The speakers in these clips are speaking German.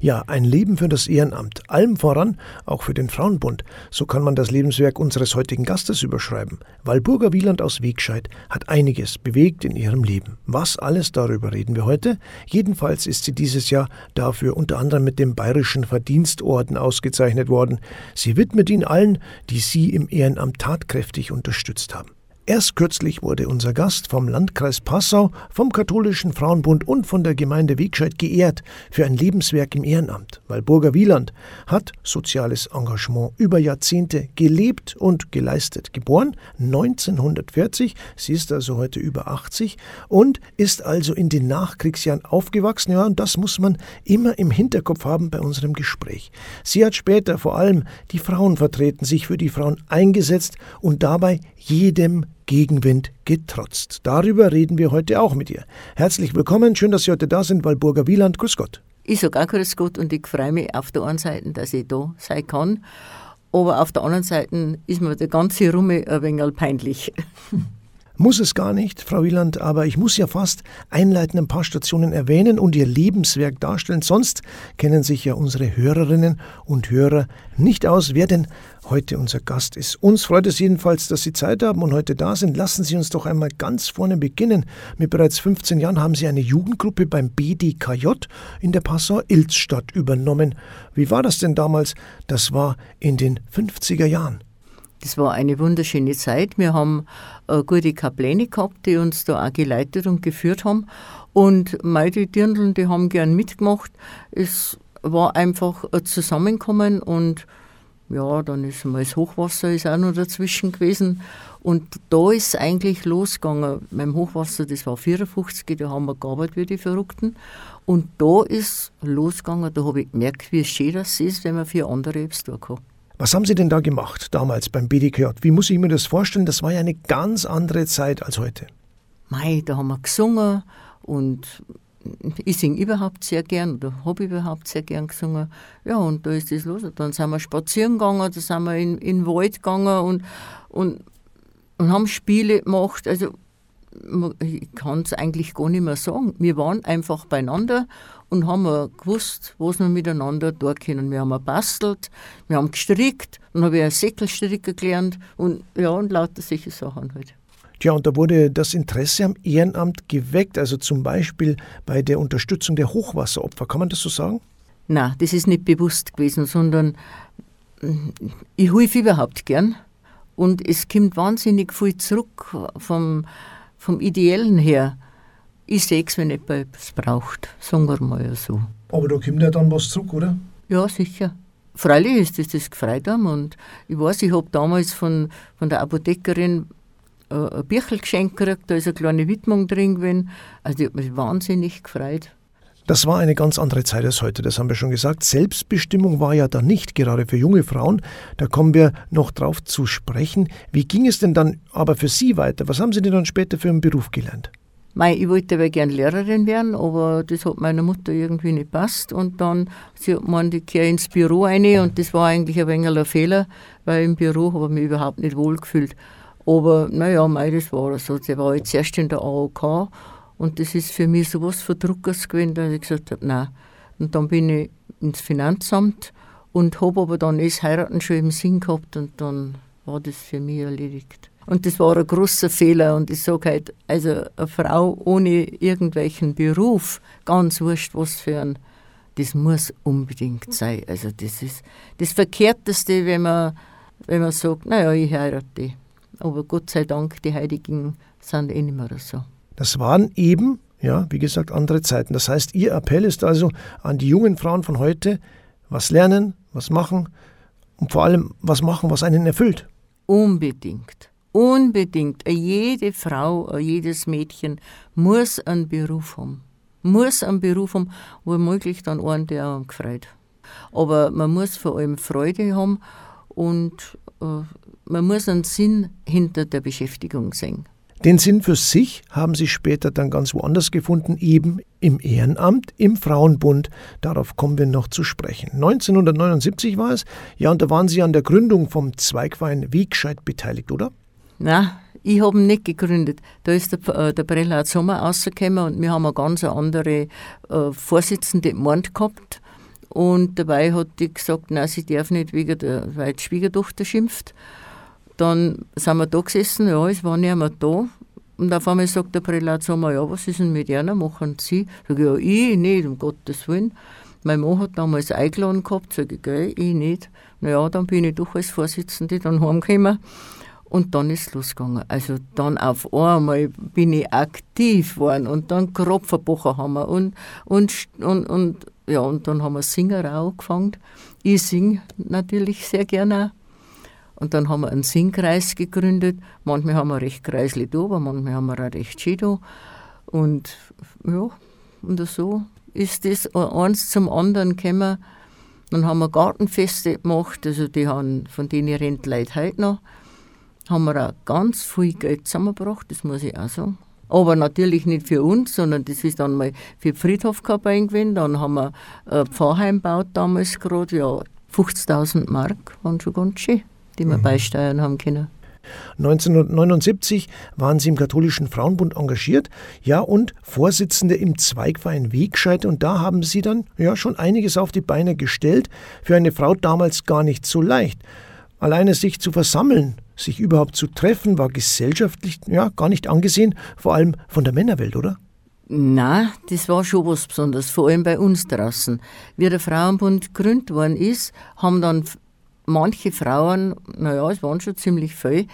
Ja, ein Leben für das Ehrenamt, allem voran auch für den Frauenbund. So kann man das Lebenswerk unseres heutigen Gastes überschreiben. Walburga Wieland aus Wegscheid hat einiges bewegt in ihrem Leben. Was alles darüber reden wir heute? Jedenfalls ist sie dieses Jahr dafür unter anderem mit dem Bayerischen Verdienstorden ausgezeichnet worden. Sie widmet ihn allen, die sie im Ehrenamt tatkräftig unterstützt haben. Erst kürzlich wurde unser Gast vom Landkreis Passau, vom Katholischen Frauenbund und von der Gemeinde Wegscheid geehrt für ein Lebenswerk im Ehrenamt. Walburger Wieland hat soziales Engagement über Jahrzehnte gelebt und geleistet. Geboren 1940, sie ist also heute über 80 und ist also in den Nachkriegsjahren aufgewachsen. Ja, und das muss man immer im Hinterkopf haben bei unserem Gespräch. Sie hat später vor allem die Frauen vertreten, sich für die Frauen eingesetzt und dabei jedem Gegenwind getrotzt. Darüber reden wir heute auch mit ihr. Herzlich willkommen, schön, dass Sie heute da sind, Walburger Wieland. Grüß Gott. Ich sage auch Grüß Gott und ich freue mich auf der einen Seite, dass ich da sein kann. Aber auf der anderen Seite ist mir der ganze Rumme ein wenig peinlich. Muss es gar nicht, Frau Wieland, aber ich muss ja fast einleitend ein paar Stationen erwähnen und Ihr Lebenswerk darstellen. Sonst kennen sich ja unsere Hörerinnen und Hörer nicht aus, wer denn heute unser Gast ist. Uns freut es jedenfalls, dass Sie Zeit haben und heute da sind. Lassen Sie uns doch einmal ganz vorne beginnen. Mit bereits 15 Jahren haben Sie eine Jugendgruppe beim BDKJ in der Passau Ilzstadt übernommen. Wie war das denn damals? Das war in den 50er Jahren. Das war eine wunderschöne Zeit. Wir haben äh, gute Kapläne gehabt, die uns da auch geleitet und geführt haben. Und meine Dirndln, die haben gern mitgemacht. Es war einfach ein Zusammenkommen und ja, dann ist mal das Hochwasser ist auch noch dazwischen gewesen. Und da ist eigentlich losgegangen. Beim Hochwasser, das war 54, da haben wir gearbeitet wie die Verrückten. Und da ist losgegangen, da habe ich gemerkt, wie schön das ist, wenn man für andere etwas tun kann. Was haben Sie denn da gemacht damals beim BDKJ? Wie muss ich mir das vorstellen? Das war ja eine ganz andere Zeit als heute. Mei, da haben wir gesungen und ich singe überhaupt sehr gern oder habe überhaupt sehr gern gesungen. Ja, und da ist das los. Dann sind wir spazieren gegangen, da sind wir in, in den Wald gegangen und, und, und haben Spiele gemacht. Also ich kann es eigentlich gar nicht mehr sagen. Wir waren einfach beieinander und haben gewusst, was wir miteinander tun können. Wir haben gebastelt, wir haben gestrickt, dann habe ich einen Säckelstricker gelernt und ja, und lauter solche Sachen halt. Tja, und da wurde das Interesse am Ehrenamt geweckt, also zum Beispiel bei der Unterstützung der Hochwasseropfer. Kann man das so sagen? Nein, das ist nicht bewusst gewesen, sondern ich helfe überhaupt gern. Und es kommt wahnsinnig viel zurück vom, vom Ideellen her. Ich sehe es, wenn jemand etwas braucht, sagen wir mal so. Aber da kommt ja dann was zurück, oder? Ja, sicher. Freilich ist das das gefreut haben. Und ich weiß, ich habe damals von, von der Apothekerin äh, ein Büchel geschenkt gekriegt, da ist eine kleine Widmung drin gewesen. Also ich habe mich wahnsinnig gefreut. Das war eine ganz andere Zeit als heute, das haben wir schon gesagt. Selbstbestimmung war ja da nicht, gerade für junge Frauen. Da kommen wir noch drauf zu sprechen. Wie ging es denn dann aber für Sie weiter? Was haben Sie denn dann später für einen Beruf gelernt? Mei, ich wollte aber gern Lehrerin werden, aber das hat meiner Mutter irgendwie nicht passt. Und dann, sie hat gemeint, ich gehe ins Büro rein und das war eigentlich ein wenig ein Fehler, weil im Büro habe ich mich überhaupt nicht wohl gefühlt. Aber naja, mei, das war so. Sie war jetzt erst in der AOK und das ist für mich so was Verdruckers gewesen, dass ich gesagt habe, nein. Und dann bin ich ins Finanzamt und habe aber dann das Heiraten schon im Sinn gehabt und dann war das für mich erledigt. Und das war ein großer Fehler und ich sage halt, also eine Frau ohne irgendwelchen Beruf, ganz wurscht was für ein, das muss unbedingt sein. Also das ist das Verkehrteste, wenn man, wenn man sagt, naja, ich heirate. Aber Gott sei Dank, die Heiligen sind eh nicht mehr so. Das waren eben, ja, wie gesagt, andere Zeiten. Das heißt, Ihr Appell ist also an die jungen Frauen von heute, was lernen, was machen und vor allem was machen, was einen erfüllt. Unbedingt. Unbedingt. Jede Frau, jedes Mädchen muss einen Beruf haben. Muss einen Beruf haben, wo möglich dann einen, der auch gefreut. Aber man muss vor allem Freude haben und äh, man muss einen Sinn hinter der Beschäftigung sehen. Den Sinn für sich haben sie später dann ganz woanders gefunden, eben im Ehrenamt, im Frauenbund. Darauf kommen wir noch zu sprechen. 1979 war es, ja, und da waren Sie an der Gründung vom Zweigwein Wegscheid beteiligt, oder? Na, ich habe ihn nicht gegründet. Da ist der, äh, der Prälat Sommer rausgekommen und wir haben eine ganz andere äh, Vorsitzende im Mord gehabt. Und dabei hat die gesagt, nein, sie darf nicht, wegen der, weil die Schwiegertochter schimpft. Dann sind wir da gesessen, ja, es war mehr da. Und auf einmal sagt der Prälat, sag mal, ja, was ist denn mit einer, machen Sie? Sag ich, ja, ich nicht, um Gottes Willen. Mein Mann hat damals eingeladen gehabt, sage ich, gell, ich nicht. Naja, dann bin ich doch als Vorsitzende dann heimgekommen. Und dann ist es losgegangen. Also dann auf einmal bin ich aktiv geworden und dann grob verbochen haben wir. Und, und, und, und, ja, und dann haben wir Singer auch angefangen. Ich singe natürlich sehr gerne. Und dann haben wir einen Singkreis gegründet. Manchmal haben wir recht Kreisli da, aber manchmal haben wir auch recht Schido. Und ja, und so ist das eins zum anderen gekommen. Dann haben wir Gartenfeste gemacht, also die haben, von denen rennt Leute heute noch. Haben wir auch ganz viel Geld zusammengebracht, das muss ich auch sagen. Aber natürlich nicht für uns, sondern das ist dann mal für die Friedhofkörper eingewinnt. Dann haben wir ein Pfarrheim gebaut damals gerade, ja, 50.000 Mark waren schon ganz schön, die wir mhm. beisteuern haben können. 1979 waren Sie im katholischen Frauenbund engagiert, ja, und Vorsitzende im Zweigverein Wegscheid. Und da haben Sie dann ja schon einiges auf die Beine gestellt. Für eine Frau damals gar nicht so leicht. Alleine sich zu versammeln, sich überhaupt zu treffen, war gesellschaftlich ja gar nicht angesehen, vor allem von der Männerwelt, oder? Na, das war schon was Besonderes, vor allem bei uns draußen. Wie der Frauenbund gegründet worden ist, haben dann manche Frauen, naja, es waren schon ziemlich viele,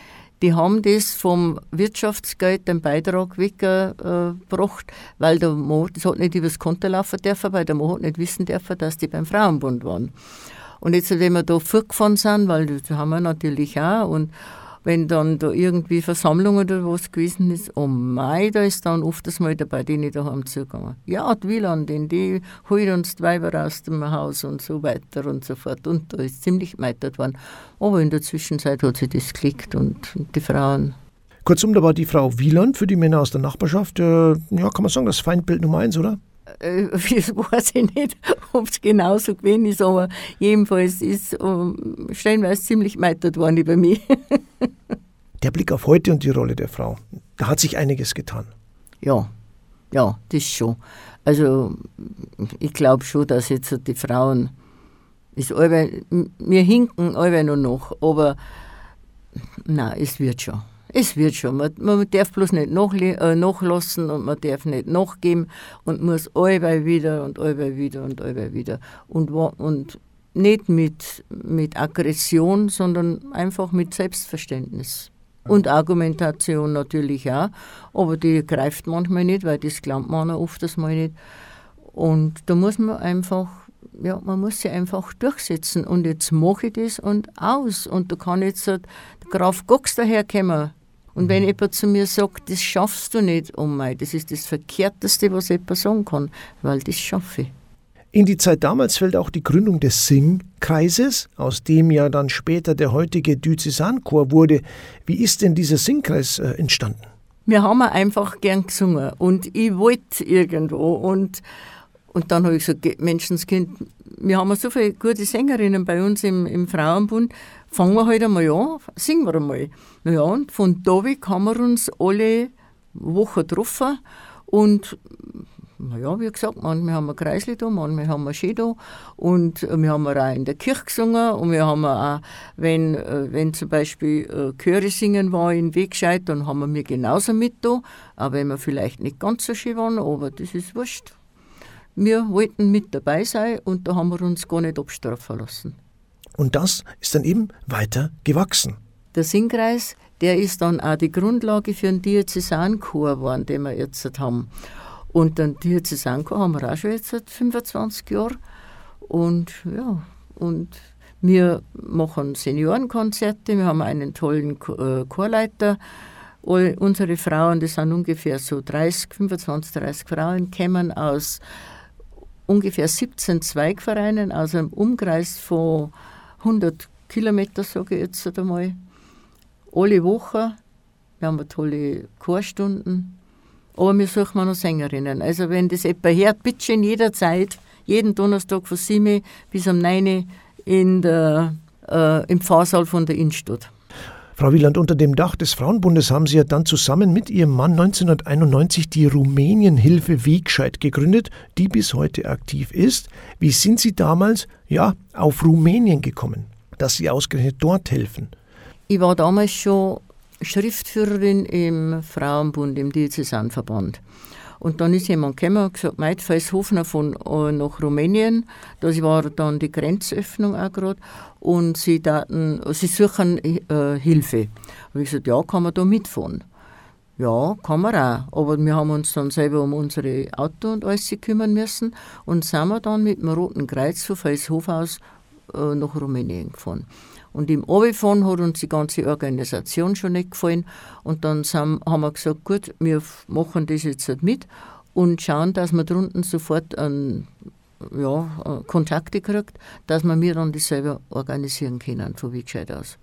die haben das vom Wirtschaftsgeld den Beitrag weggebracht, weil der Mo, das hat nicht übers Konto laufen dürfen, weil der Mo hat nicht wissen dürfen, dass die beim Frauenbund waren. Und jetzt, wenn wir da fortgefahren sind, weil das haben wir natürlich auch, und wenn dann da irgendwie Versammlung oder was gewesen ist, oh mei, da ist dann oft das mal dabei, die nicht daheim zugegangen. Ja, die Wielandin, die holt uns die Weiber aus dem Haus und so weiter und so fort. Und da ist ziemlich gemeitert worden. Aber in der Zwischenzeit hat sich das geklickt und die Frauen Kurzum, da war die Frau Wieland für die Männer aus der Nachbarschaft, äh, ja, kann man sagen, das Feindbild Nummer eins, oder? Äh, das weiß ich nicht, ob es genauso gewesen ist, aber jedenfalls ist um, ähm, stellenweise ziemlich gemeitert worden über mich. der Blick auf heute und die Rolle der Frau, da hat sich einiges getan. Ja, ja, das schon. Also ich glaube schon, dass jetzt die Frauen, ist allweil, wir hinken alle noch nach, aber nein, es wird schon. Es wird schon. Man, man darf bloß nicht äh, nachlassen und man darf nicht nachgeben und muss allweil wieder und allweil wieder und allweil wieder. Und, und nicht mit, mit Aggression, sondern einfach mit Selbstverständnis. Und Argumentation natürlich auch, aber die greift manchmal nicht, weil das glaubt man auch oft das mal nicht. Und da muss man einfach, ja, man muss sich einfach durchsetzen. Und jetzt mache ich das und aus. Und da kann jetzt der Graf Gox daherkommen und wenn mhm. jemand zu mir sagt, das schaffst du nicht, oh mein, das ist das Verkehrteste, was jemand sagen kann, weil das schaffe ich. In die Zeit damals fällt auch die Gründung des Singkreises, aus dem ja dann später der heutige Diözesanchor wurde. Wie ist denn dieser Singkreis äh, entstanden? Wir haben einfach gern gesungen und ich wollte irgendwo und, und dann habe ich gesagt, Menschenskind, wir haben so viele gute Sängerinnen bei uns im, im Frauenbund, fangen wir halt einmal an, singen wir einmal. Ja, und von da weg haben wir uns alle Wochen getroffen und naja, wie gesagt, manchmal haben wir Kreisli da, manchmal haben wir Ski da und wir haben auch in der Kirche gesungen und wir haben auch, wenn, äh, wenn zum Beispiel äh, Chöre singen war in Wegscheid, dann haben wir mir genauso mit da, auch wenn wir vielleicht nicht ganz so schön waren, aber das ist wurscht. Wir wollten mit dabei sein und da haben wir uns gar nicht abstrafen lassen. Und das ist dann eben weiter gewachsen. Der Singkreis, der ist dann auch die Grundlage für einen Diözesanchor geworden, den wir jetzt haben. Und den Diözesanchor haben wir auch schon jetzt seit 25 Jahren. Und ja, und wir machen Seniorenkonzerte, wir haben einen tollen äh, Chorleiter. All unsere Frauen, das sind ungefähr so 30, 25, 30 Frauen, kommen aus ungefähr 17 Zweigvereinen, aus einem Umkreis von 100 Kilometer, sage ich jetzt einmal, alle Woche. Wir haben tolle Chorstunden. Aber wir suchen noch Sängerinnen. Also wenn das jemand hört, bitte schön jederzeit, jeden Donnerstag von 7 bis um 9 in der, äh, im Pfarrsaal von der Innstadt. Frau Wieland, unter dem Dach des Frauenbundes haben Sie ja dann zusammen mit Ihrem Mann 1991 die Rumänienhilfe Wegscheid gegründet, die bis heute aktiv ist. Wie sind Sie damals ja auf Rumänien gekommen, dass Sie ausgerechnet dort helfen? Ich war damals schon Schriftführerin im Frauenbund, im Diözesanverband. Und dann ist jemand gekommen und gesagt, Meid, Feishofner von äh, nach Rumänien. Das war dann die Grenzöffnung auch gerade. Und sie, daten, sie suchen äh, Hilfe. Und ich gesagt, ja, kann man da mitfahren? Ja, kann man auch. Aber wir haben uns dann selber um unsere Auto und alles kümmern müssen und sind wir dann mit dem Roten Kreuz von Feishof aus äh, nach Rumänien gefahren. Und im Abfahren hat uns die ganze Organisation schon nicht gefallen. Und dann haben wir gesagt, gut, wir machen das jetzt halt mit und schauen, dass man drunten sofort einen, ja, äh, Kontakte kriegt, dass wir mir dann das selber organisieren können, von wie gescheit aus.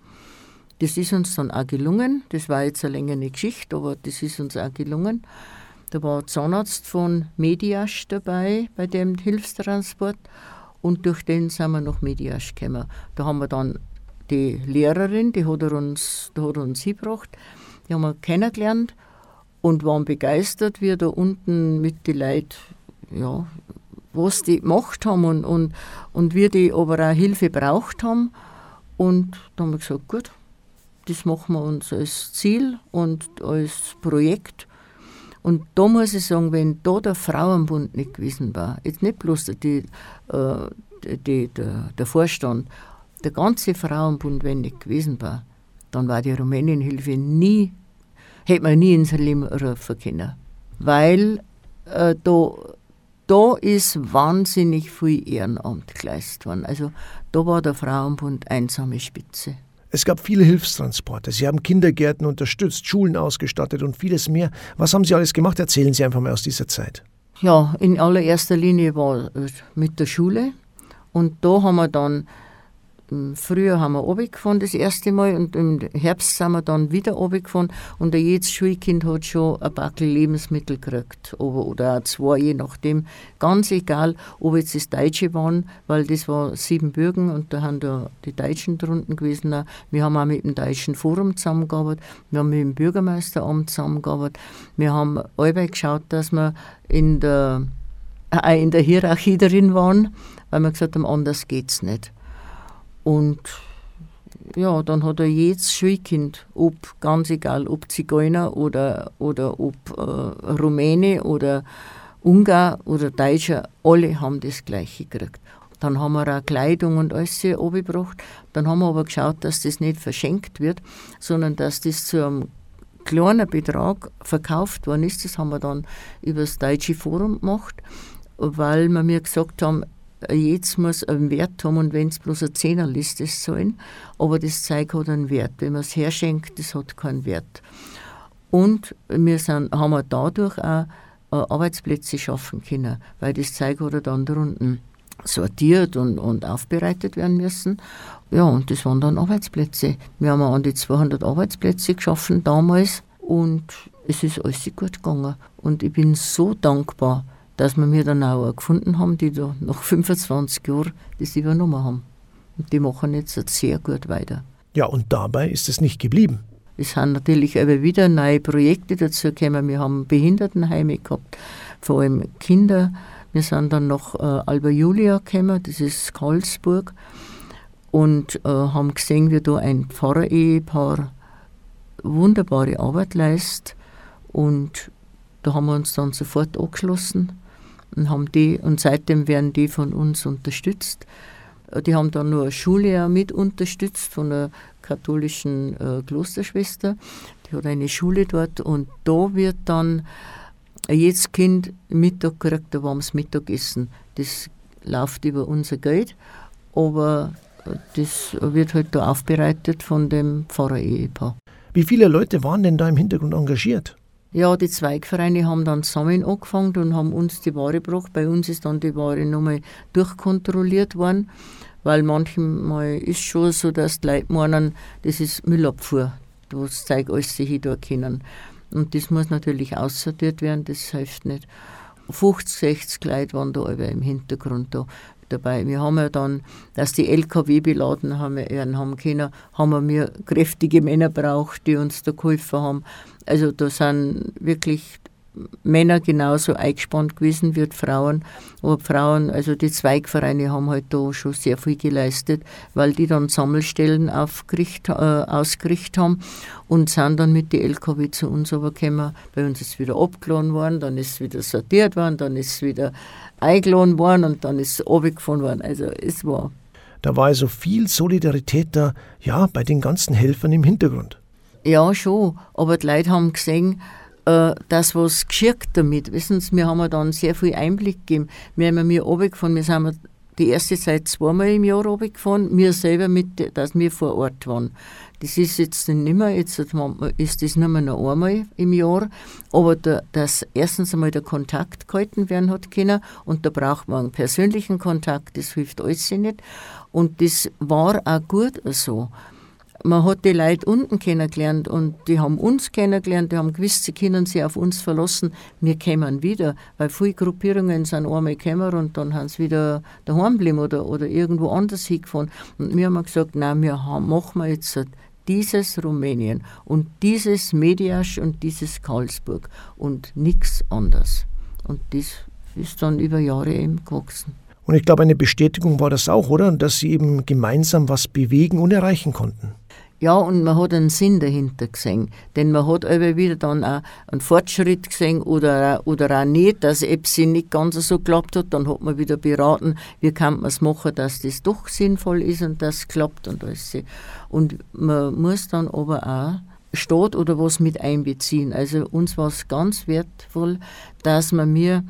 Das ist uns dann auch gelungen. Das war jetzt eine längere Geschichte, aber das ist uns auch gelungen. Da war ein Zahnarzt von Mediasch dabei bei dem Hilfstransport und durch den sind wir nach Mediasch gekommen. Da haben wir dann die Lehrerin, die hat er uns, die hat uns hingebracht, die haben wir kennengelernt und waren begeistert, wie da unten mit den Leuten, ja, was die gemacht haben und, und, und wie die aber auch Hilfe braucht haben. Und da haben wir gesagt, gut, das machen wir uns als Ziel und als Projekt. Und da muss ich sagen, wenn da der Frauenbund nicht gewesen war, jetzt nicht bloß die, äh, die, der, der Vorstand, der ganze Frauenbund, wenn nicht gewesen war, dann war die Rumänienhilfe nie, hätte man nie ins Leben rufen können. Weil äh, da, da ist wahnsinnig viel Ehrenamt geleistet worden. Also da war der Frauenbund einsame Spitze. Es gab viele Hilfstransporte. Sie haben Kindergärten unterstützt, Schulen ausgestattet und vieles mehr. Was haben Sie alles gemacht? Erzählen Sie einfach mal aus dieser Zeit. Ja, in allererster Linie war mit der Schule. Und da haben wir dann Früher haben wir runtergefahren das erste Mal und im Herbst sind wir dann wieder runtergefahren und jedes Schulkind hat schon ein Backel Lebensmittel gekriegt oder auch zwei, je nachdem. Ganz egal, ob jetzt das Deutsche waren, weil das war Siebenbürgen und da haben da die Deutschen drunten gewesen. Wir haben auch mit dem Deutschen Forum zusammengearbeitet, wir haben mit dem Bürgermeisteramt zusammengearbeitet, wir haben alle geschaut, dass wir in der, äh, in der Hierarchie drin waren, weil wir gesagt haben, anders geht es nicht. Und ja, dann hat er jedes Schulkind, ob ganz egal, ob Zigeuner oder, oder ob äh, Rumäne oder Ungar oder Deutscher, alle haben das Gleiche gekriegt. Dann haben wir auch Kleidung und alles abgebracht. Dann haben wir aber geschaut, dass das nicht verschenkt wird, sondern dass das zu einem kleinen Betrag verkauft worden ist. Das haben wir dann über das Deutsche Forum gemacht, weil wir mir gesagt haben, jetzt muss einen Wert haben und wenn es bloß eine Zehnerliste sein, aber das Zeug hat einen Wert. Wenn man es herschenkt, das hat keinen Wert. Und wir sind, haben wir dadurch auch äh, Arbeitsplätze schaffen können, weil das Zeug hat dann drunten sortiert und, und aufbereitet werden müssen. Ja, und das waren dann Arbeitsplätze. Wir haben an die 200 Arbeitsplätze geschaffen damals und es ist alles gut gegangen. Und ich bin so dankbar, dass wir mir dann auch gefunden haben, die da nach 25 Jahren das übernommen haben. Und die machen jetzt sehr gut weiter. Ja, und dabei ist es nicht geblieben. Es sind natürlich aber wieder neue Projekte dazu gekommen. Wir haben Behindertenheime gehabt, vor allem Kinder. Wir sind dann nach äh, Alba Julia gekommen, das ist Karlsburg, und äh, haben gesehen, wie da ein Pfarrer-Ehepaar wunderbare Arbeit leistet. Und da haben wir uns dann sofort angeschlossen und haben die, und seitdem werden die von uns unterstützt. Die haben dann nur eine Schule mit unterstützt von einer katholischen äh, Klosterschwester. Die hat eine Schule dort und da wird dann jedes Kind Mittag kriegt ein warmes Mittagessen. Das läuft über unser Geld, aber äh, das wird halt da aufbereitet von dem Pfarrer-Ehepaar. Wie viele Leute waren denn da im Hintergrund engagiert? Ja, die Zweigvereine haben dann zusammen angefangen und haben uns die Ware gebracht. Bei uns ist dann die Ware nochmal durchkontrolliert worden, weil manchmal ist schon so, dass die Leute meinen, das ist Müllabfuhr, das Zeug alles sich da kennen. Und das muss natürlich aussortiert werden, das hilft nicht. 50, 60 Leute waren da alle im Hintergrund da. Dabei. Wir haben ja dann, dass die LKW beladen haben, werden haben können, haben wir kräftige Männer braucht, die uns da geholfen haben. Also da sind wirklich Männer genauso eingespannt gewesen wie Frauen. Aber Frauen, also die Zweigvereine haben halt da schon sehr viel geleistet, weil die dann Sammelstellen aufgericht, äh, ausgerichtet haben und sind dann mit den LKW zu uns aber gekommen. Bei uns ist wieder abgeladen worden, dann ist es wieder sortiert worden, dann ist es wieder eingeladen worden und dann ist es runtergefahren worden. Also es war. Da war also viel Solidarität da, ja, bei den ganzen Helfern im Hintergrund. Ja, schon. Aber die Leute haben gesehen, äh, das, was geschirkt damit. Wissen Sie, wir haben dann sehr viel Einblick gegeben. Wir haben mir runtergefahren, wir sind die erste Zeit zweimal im Jahr runtergefahren, wir selber mit, dass wir vor Ort waren. Das ist jetzt nicht mehr, jetzt ist das nur mehr noch einmal im Jahr, aber der, dass erstens einmal der Kontakt gehalten werden hat können. Und da braucht man einen persönlichen Kontakt, das hilft alles nicht. Und das war auch gut so man hat die Leute unten kennengelernt und die haben uns kennengelernt, die haben gewusst, sie können sich auf uns verlassen. Wir kämen wieder, weil viele Gruppierungen sind einmal gekommen und dann haben sie wieder daheim geblieben oder, oder irgendwo anders hingefahren. Und wir haben gesagt, nein, wir haben, machen wir jetzt dieses Rumänien und dieses Mediasch und dieses Karlsburg und nichts anderes. Und das ist dann über Jahre eben gewachsen. Und ich glaube, eine Bestätigung war das auch, oder? Dass Sie eben gemeinsam was bewegen und erreichen konnten. Ja, und man hat einen Sinn dahinter gesehen. Denn man hat immer wieder dann auch einen Fortschritt gesehen oder, oder auch nicht, dass es nicht ganz so geklappt hat. Dann hat man wieder beraten, wie kann man es machen, dass das doch sinnvoll ist und das klappt und alles. Und man muss dann aber auch Staat oder was mit einbeziehen. Also uns war es ganz wertvoll, dass wir mir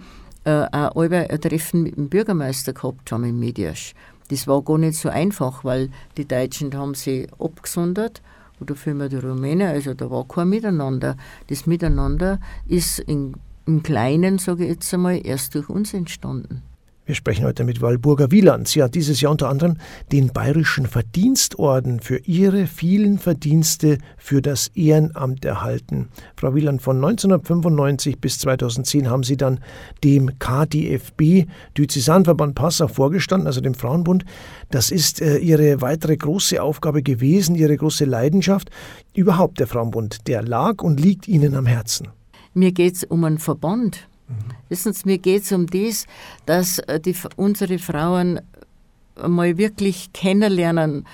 äh, auch ein Treffen mit dem Bürgermeister gehabt haben im Mediasch. Das war gar nicht so einfach, weil die Deutschen haben sie abgesondert oder vielmehr die Rumänen, also da war kein Miteinander. Das Miteinander ist in, im Kleinen, sage ich jetzt einmal, erst durch uns entstanden. Wir sprechen heute mit Walburger Wieland. Sie hat dieses Jahr unter anderem den Bayerischen Verdienstorden für ihre vielen Verdienste für das Ehrenamt erhalten. Frau Wieland, von 1995 bis 2010 haben Sie dann dem KDFB, Diözesanverband Passau, vorgestanden, also dem Frauenbund. Das ist äh, Ihre weitere große Aufgabe gewesen, Ihre große Leidenschaft. Überhaupt der Frauenbund, der lag und liegt Ihnen am Herzen. Mir geht es um einen Verband Wissen Sie, mir geht es um das, dass äh, die, unsere Frauen mal wirklich kennenlernen,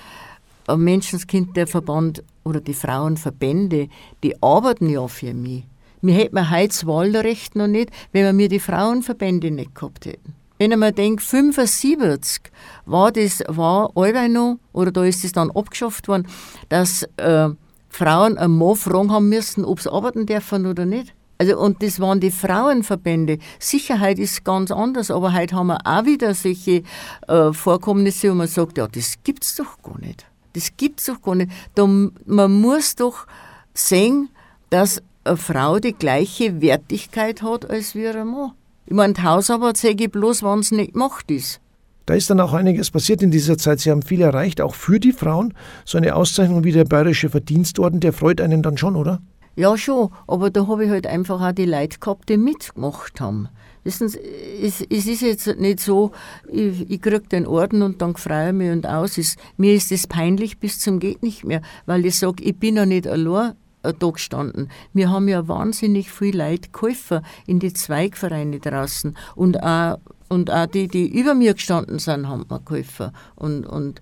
ein Menschenskind, der Verband oder die Frauenverbände, die arbeiten ja für mich. Wir hätten heute das Wahlrecht noch nicht, wenn wir mir die Frauenverbände nicht gehabt hätten. Wenn ich mir denke, 75 war das, war allweil noch, oder da ist es dann abgeschafft worden, dass äh, Frauen einen Mann fragen haben müssen, ob sie arbeiten dürfen oder nicht. Also, und das waren die Frauenverbände. Sicherheit ist ganz anders, aber heute haben wir auch wieder solche äh, Vorkommnisse, wo man sagt, ja, das gibt's doch gar nicht. Das gibt's doch gar nicht. Da, man muss doch sehen, dass eine Frau die gleiche Wertigkeit hat als wir ein Mann. Ich meine, die Hausarbeit sage ich bloß, wenn es nicht gemacht ist. Da ist dann auch einiges passiert in dieser Zeit. Sie haben viel erreicht, auch für die Frauen. So eine Auszeichnung wie der Bayerische Verdienstorden, der freut einen dann schon, oder? Ja, schon, aber da habe ich halt einfach auch die Leute gehabt, die mitgemacht haben. Wissen Sie, es, es ist jetzt nicht so, ich, ich kriege den Orden und dann freue ich mich und aus. Es, mir ist das peinlich bis zum geht nicht mehr, weil ich sage, ich bin ja nicht allein da gestanden. Wir haben ja wahnsinnig viel Leute geholfen in die Zweigvereine draußen und auch, und auch die, die über mir gestanden sind, haben mir geholfen. Und, und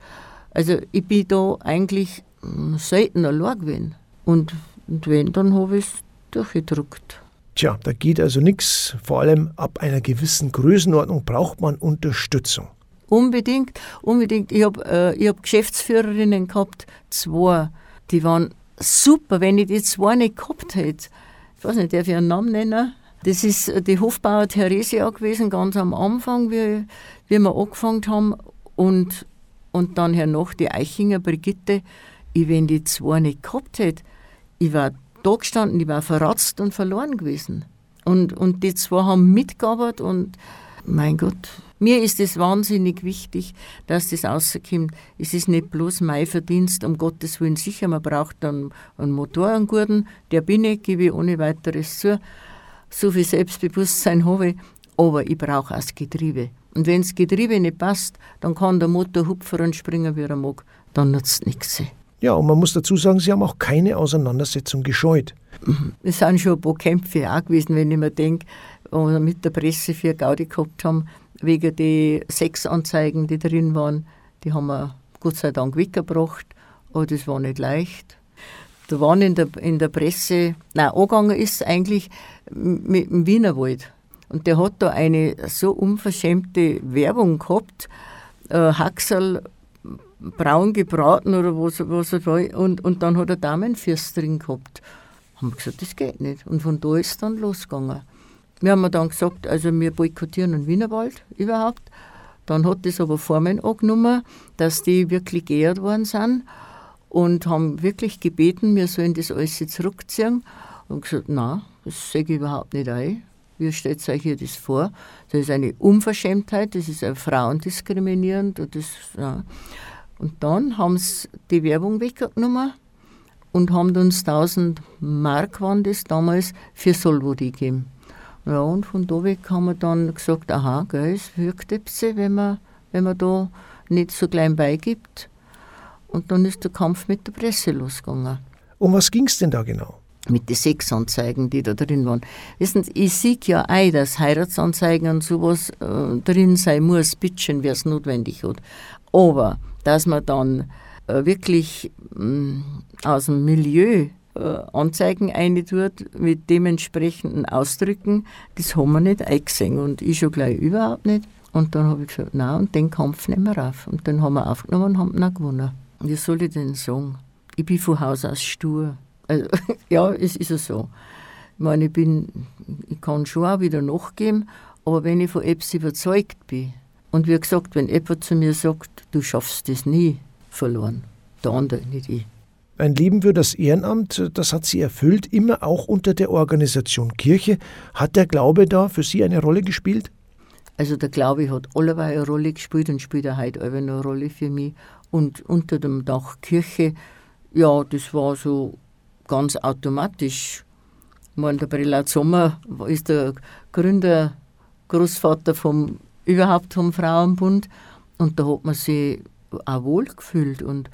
also ich bin da eigentlich hm, selten allein gewesen. Und und wenn, dann habe ich es durchgedruckt. Tja, da geht also nichts. Vor allem ab einer gewissen Größenordnung braucht man Unterstützung. Unbedingt, unbedingt. Ich habe äh, hab Geschäftsführerinnen gehabt, zwei, die waren super. Wenn ich die zwei nicht gehabt hätte, ich weiß nicht, darf ich einen Namen nennen? Das ist die Hofbauer Theresia gewesen, ganz am Anfang, wie, wie wir angefangen haben. Und, und dann hernach die Eichinger Brigitte. Ich, wenn die zwei nicht gehabt hätte, ich war da gestanden, ich war verratzt und verloren gewesen. Und, und die zwei haben mitgearbeitet und mein Gott, mir ist es wahnsinnig wichtig, dass das rauskommt. Es ist nicht bloß mein Verdienst, um Gottes Willen sicher, man braucht dann einen Motor, einen guten, der bin ich, gebe ich ohne weiteres zu. So viel Selbstbewusstsein habe ich, aber ich brauche auch das Getriebe. Und wenn das Getriebe nicht passt, dann kann der Motor hupfen und springen, wie er mag. Dann nutzt nichts. Ja, und man muss dazu sagen, Sie haben auch keine Auseinandersetzung gescheut. Es sind schon ein paar Kämpfe auch gewesen, wenn ich mir denke, wo wir mit der Presse für Gaudi gehabt haben, wegen die Sexanzeigen, die drin waren. Die haben wir Gott sei Dank weggebracht, aber das war nicht leicht. Da waren in der, in der Presse, nein, angegangen ist eigentlich mit dem Wienerwald. Und der hat da eine so unverschämte Werbung gehabt, äh, braun gebraten oder was, was er war. Und, und dann hat er Damenfürst drin gehabt. Haben wir gesagt, das geht nicht. Und von da ist dann losgegangen. Wir haben dann gesagt, also wir boykottieren den Wienerwald überhaupt. Dann hat das aber Formen angenommen, dass die wirklich geehrt worden sind und haben wirklich gebeten, wir sollen das alles zurückziehen. Und gesagt, nein, das sehe ich überhaupt nicht ein. Wie stellt euch hier das vor? Das ist eine Unverschämtheit, das ist frauendiskriminierend. Und, das, ja. Und dann haben sie die Werbung weggenommen und haben uns 1000 Mark, waren das damals, für Solvodi gegeben. Ja, und von da weg haben wir dann gesagt, aha, gell, es wirkt etwas, wenn man, wenn man da nicht so klein beigibt. Und dann ist der Kampf mit der Presse losgegangen. Um was ging es denn da genau? Mit den Sexanzeigen, die da drin waren. Wissen Sie, ich sehe ja ein, dass Heiratsanzeigen und sowas äh, drin sein muss, bitteschön, wer es notwendig hat. Aber, dass man dann äh, wirklich mm, aus dem Milieu äh, Anzeigen eintut mit dementsprechenden Ausdrücken, das haben wir nicht eingesehen und ich schon gleich überhaupt nicht. Und dann habe ich gesagt, nein, und den Kampf nehmen wir auf. Und dann haben wir aufgenommen und haben ihn gewonnen. Wie soll ich denn sagen? Ich bin von Haus aus stur. Also, ja, es ist ja so. Ich meine, ich, bin, ich kann schon auch wieder nachgeben, aber wenn ich von etwas überzeugt bin, und wie gesagt, wenn jemand zu mir sagt, du schaffst das nie, verloren, der andere, nicht ich. Ein Leben für das Ehrenamt, das hat sie erfüllt, immer auch unter der Organisation Kirche. Hat der Glaube da für Sie eine Rolle gespielt? Also der Glaube hat alleweil eine Rolle gespielt und spielt auch heute eine Rolle für mich. Und unter dem Dach Kirche, ja, das war so ganz automatisch. Ich meine, der Prälat Sommer ist der Gründer, Großvater vom, überhaupt vom Frauenbund. Und da hat man sich auch wohl gefühlt und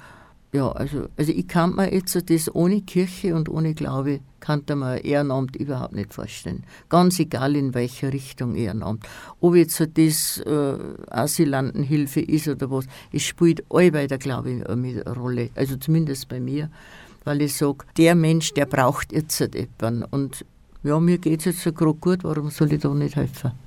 ja, also, also ich kann mir jetzt das ohne Kirche und ohne Glaube, kann mir Ehrenamt überhaupt nicht vorstellen. Ganz egal in welcher Richtung Ehrenamt. Ob jetzt das äh, Asylantenhilfe ist oder was, es spielt allweil der Glaube eine Rolle. Also zumindest bei mir, weil ich sage, der Mensch, der braucht jetzt jemanden. Und ja, mir geht es jetzt so gerade gut, warum soll ich da nicht helfen?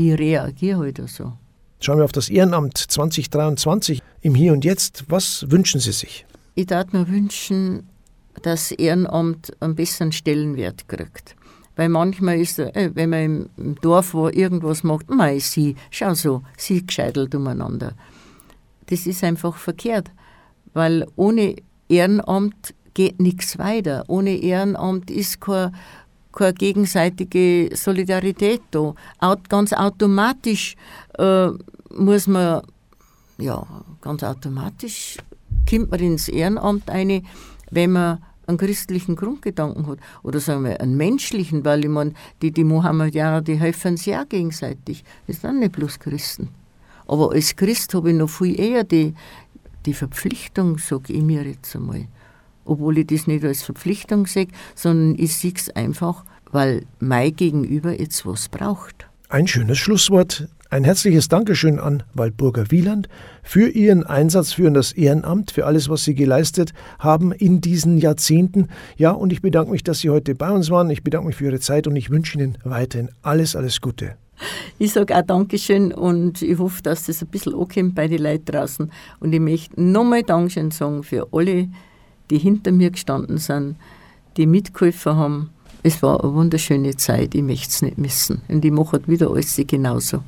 Ich reagiere halt so. Schauen wir auf das Ehrenamt 2023 im Hier und Jetzt. Was wünschen Sie sich? Ich würde mir wünschen, dass Ehrenamt einen besseren Stellenwert kriegt. Weil manchmal ist, äh, wenn man im Dorf wo irgendwas macht, mei, sie, schau so, sie gescheitelt umeinander. Das ist einfach verkehrt, weil ohne Ehrenamt geht nichts weiter. Ohne Ehrenamt ist keine, keine gegenseitige Solidarität da. Ganz automatisch äh, muss man, ja, ganz automatisch kommt man ins Ehrenamt ein, wenn man einen christlichen Grundgedanken hat. Oder sagen wir einen menschlichen, weil ich meine, die, die Mohammedaner, die helfen sich auch gegenseitig. Das sind nicht bloß Christen. Aber als Christ habe ich noch viel eher die, die Verpflichtung, sage ich mir jetzt einmal. Obwohl ich das nicht als Verpflichtung sehe, sondern ich sehe es einfach, weil mein Gegenüber jetzt was braucht. Ein schönes Schlusswort. Ein herzliches Dankeschön an Waldburger Wieland für Ihren Einsatz für das Ehrenamt, für alles, was Sie geleistet haben in diesen Jahrzehnten. Ja, und ich bedanke mich, dass Sie heute bei uns waren. Ich bedanke mich für Ihre Zeit und ich wünsche Ihnen weiterhin alles, alles Gute. Ich sage auch Dankeschön und ich hoffe, dass das ein bisschen ankommt bei den Leuten draußen. Und ich möchte nochmal Dankeschön sagen für alle, die hinter mir gestanden sind, die mitgeholfen haben. Es war eine wunderschöne Zeit, ich möchte es nicht missen. Und ich mache wieder alles genauso.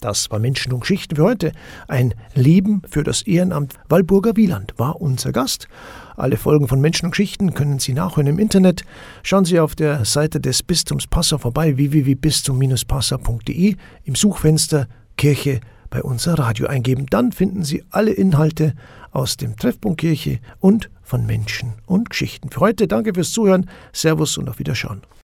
Das war Menschen und Geschichten für heute. Ein Leben für das Ehrenamt Walburger Wieland war unser Gast. Alle Folgen von Menschen und Geschichten können Sie nachhören im Internet. Schauen Sie auf der Seite des Bistums Passau vorbei, www.bistum-passau.de, im Suchfenster Kirche bei unser Radio eingeben. Dann finden Sie alle Inhalte aus dem Treffpunkt Kirche und von Menschen und Geschichten. Für heute danke fürs Zuhören, Servus und auf Wiederschauen.